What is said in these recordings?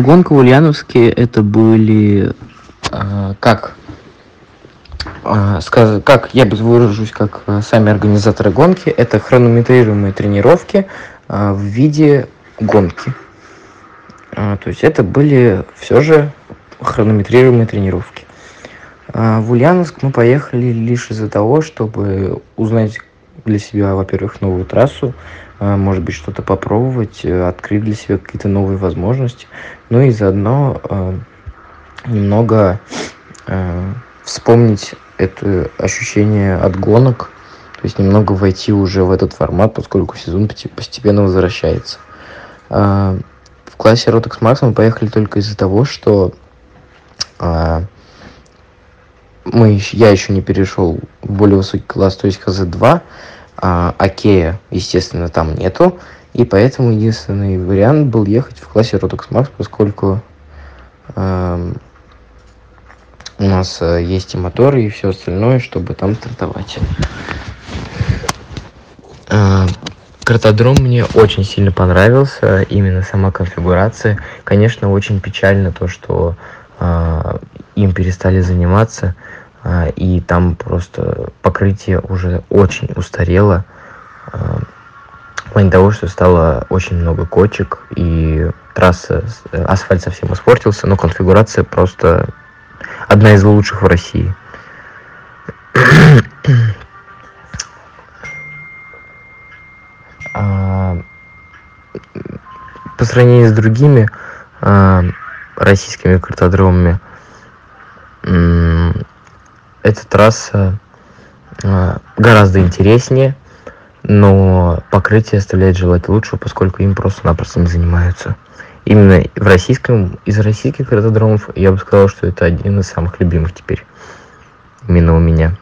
Гонка в Ульяновске это были а, как а, сказ- как я бы выражусь, как а, сами организаторы гонки, это хронометрируемые тренировки в виде гонки. То есть это были все же хронометрируемые тренировки. В Ульяновск мы поехали лишь из-за того, чтобы узнать для себя, во-первых, новую трассу, может быть, что-то попробовать, э, открыть для себя какие-то новые возможности, ну и заодно а, немного а, вспомнить это ощущение от гонок, то есть немного войти уже в этот формат, поскольку сезон постепенно возвращается. А, В классе Rotex Max мы поехали только из-за того, что а, мы, я еще не перешел в более высокий класс, то есть КЗ-2, а Акея, естественно, там нету, и поэтому единственный вариант был ехать в классе Rotex Max, поскольку ам, у нас э, есть и моторы, и все остальное, чтобы там стартовать. А, Картодром мне очень сильно понравился, именно сама конфигурация. Конечно, очень печально то, что а, им перестали заниматься, и там просто покрытие уже очень устарело. а, В плане того, что стало очень много кочек, и трасса, асфальт совсем испортился, но конфигурация просто одна из лучших в России. А, По сравнению с другими а, российскими картодромами, эта трасса а, гораздо интереснее, но покрытие оставляет желать лучшего, поскольку им просто-напросто не занимаются. Именно в российском, из российских картодромов я бы сказал, что это один из самых любимых теперь. Именно у меня.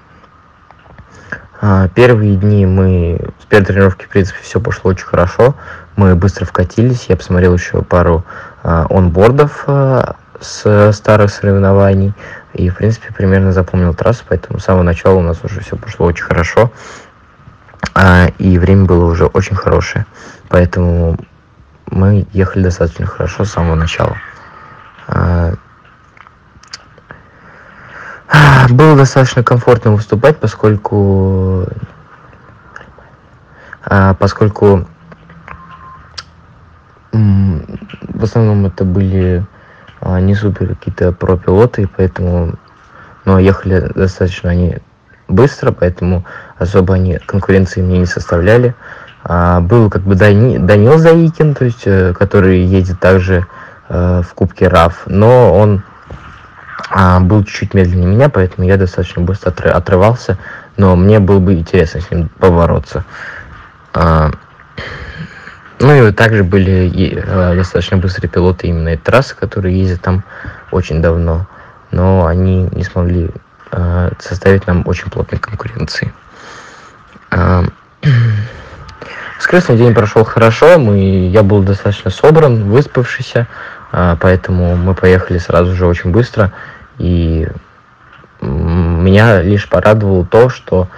А, Первые дни мы с первой тренировки, в принципе, все пошло очень хорошо. Мы быстро вкатились. Я посмотрел еще пару а, онбордов а, с старых соревнований. И, в принципе, примерно запомнил трассу, поэтому с самого начала у нас уже все пошло очень хорошо. А, и время было уже очень хорошее. Поэтому мы ехали достаточно хорошо с самого начала. А, было достаточно комфортно выступать, поскольку а, поскольку в основном это были не супер какие-то про-пилоты, и поэтому но ехали достаточно они быстро, поэтому особо они конкуренции мне не составляли. А, был как бы Дани- Данил Заикин, то есть, э, который едет также э, в Кубке РАФ, но он а, был чуть-чуть медленнее меня, поэтому я достаточно быстро отры- отрывался, но мне было бы интересно с ним побороться. А, ну и также были э, достаточно быстрые пилоты именно этой трассы, которые ездят там очень давно, но они не смогли э, составить нам очень плотной конкуренции. А, Воскресный день прошел хорошо, мы, я был достаточно собран, выспавшийся, а, поэтому мы поехали сразу же очень быстро. И меня лишь порадовало то, что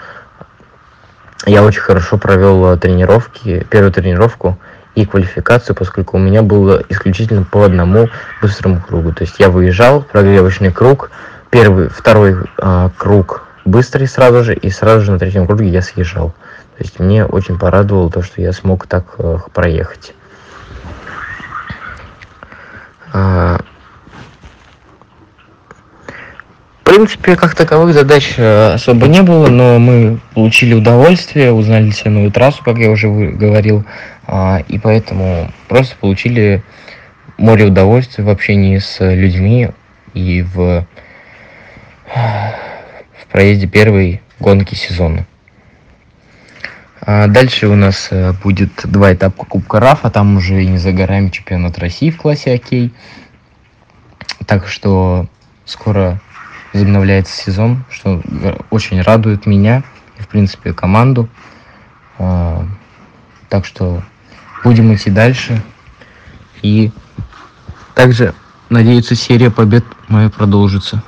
я очень хорошо провел э, тренировки, первую тренировку и квалификацию, поскольку у меня было исключительно по одному быстрому кругу. То есть я выезжал, прогревочный круг, первый, второй а, круг быстрый сразу же, и сразу же на третьем круге я съезжал. То есть мне очень порадовало то, что я смог так э, проехать. А, В принципе, как таковых задач э, особо не было, но мы получили удовольствие, узнали себе новую трассу, как я уже говорил, а, и поэтому просто получили море удовольствия в общении с людьми и в, в проезде первой гонки сезона. А Дальше у нас э, будет два этапа Кубка РАФа, там уже и не за горами чемпионат России в классе Окей. Так что скоро возобновляется сезон, что очень радует меня и, в принципе, команду. А, Так что будем идти дальше. И также, надеюсь, серия побед моя продолжится.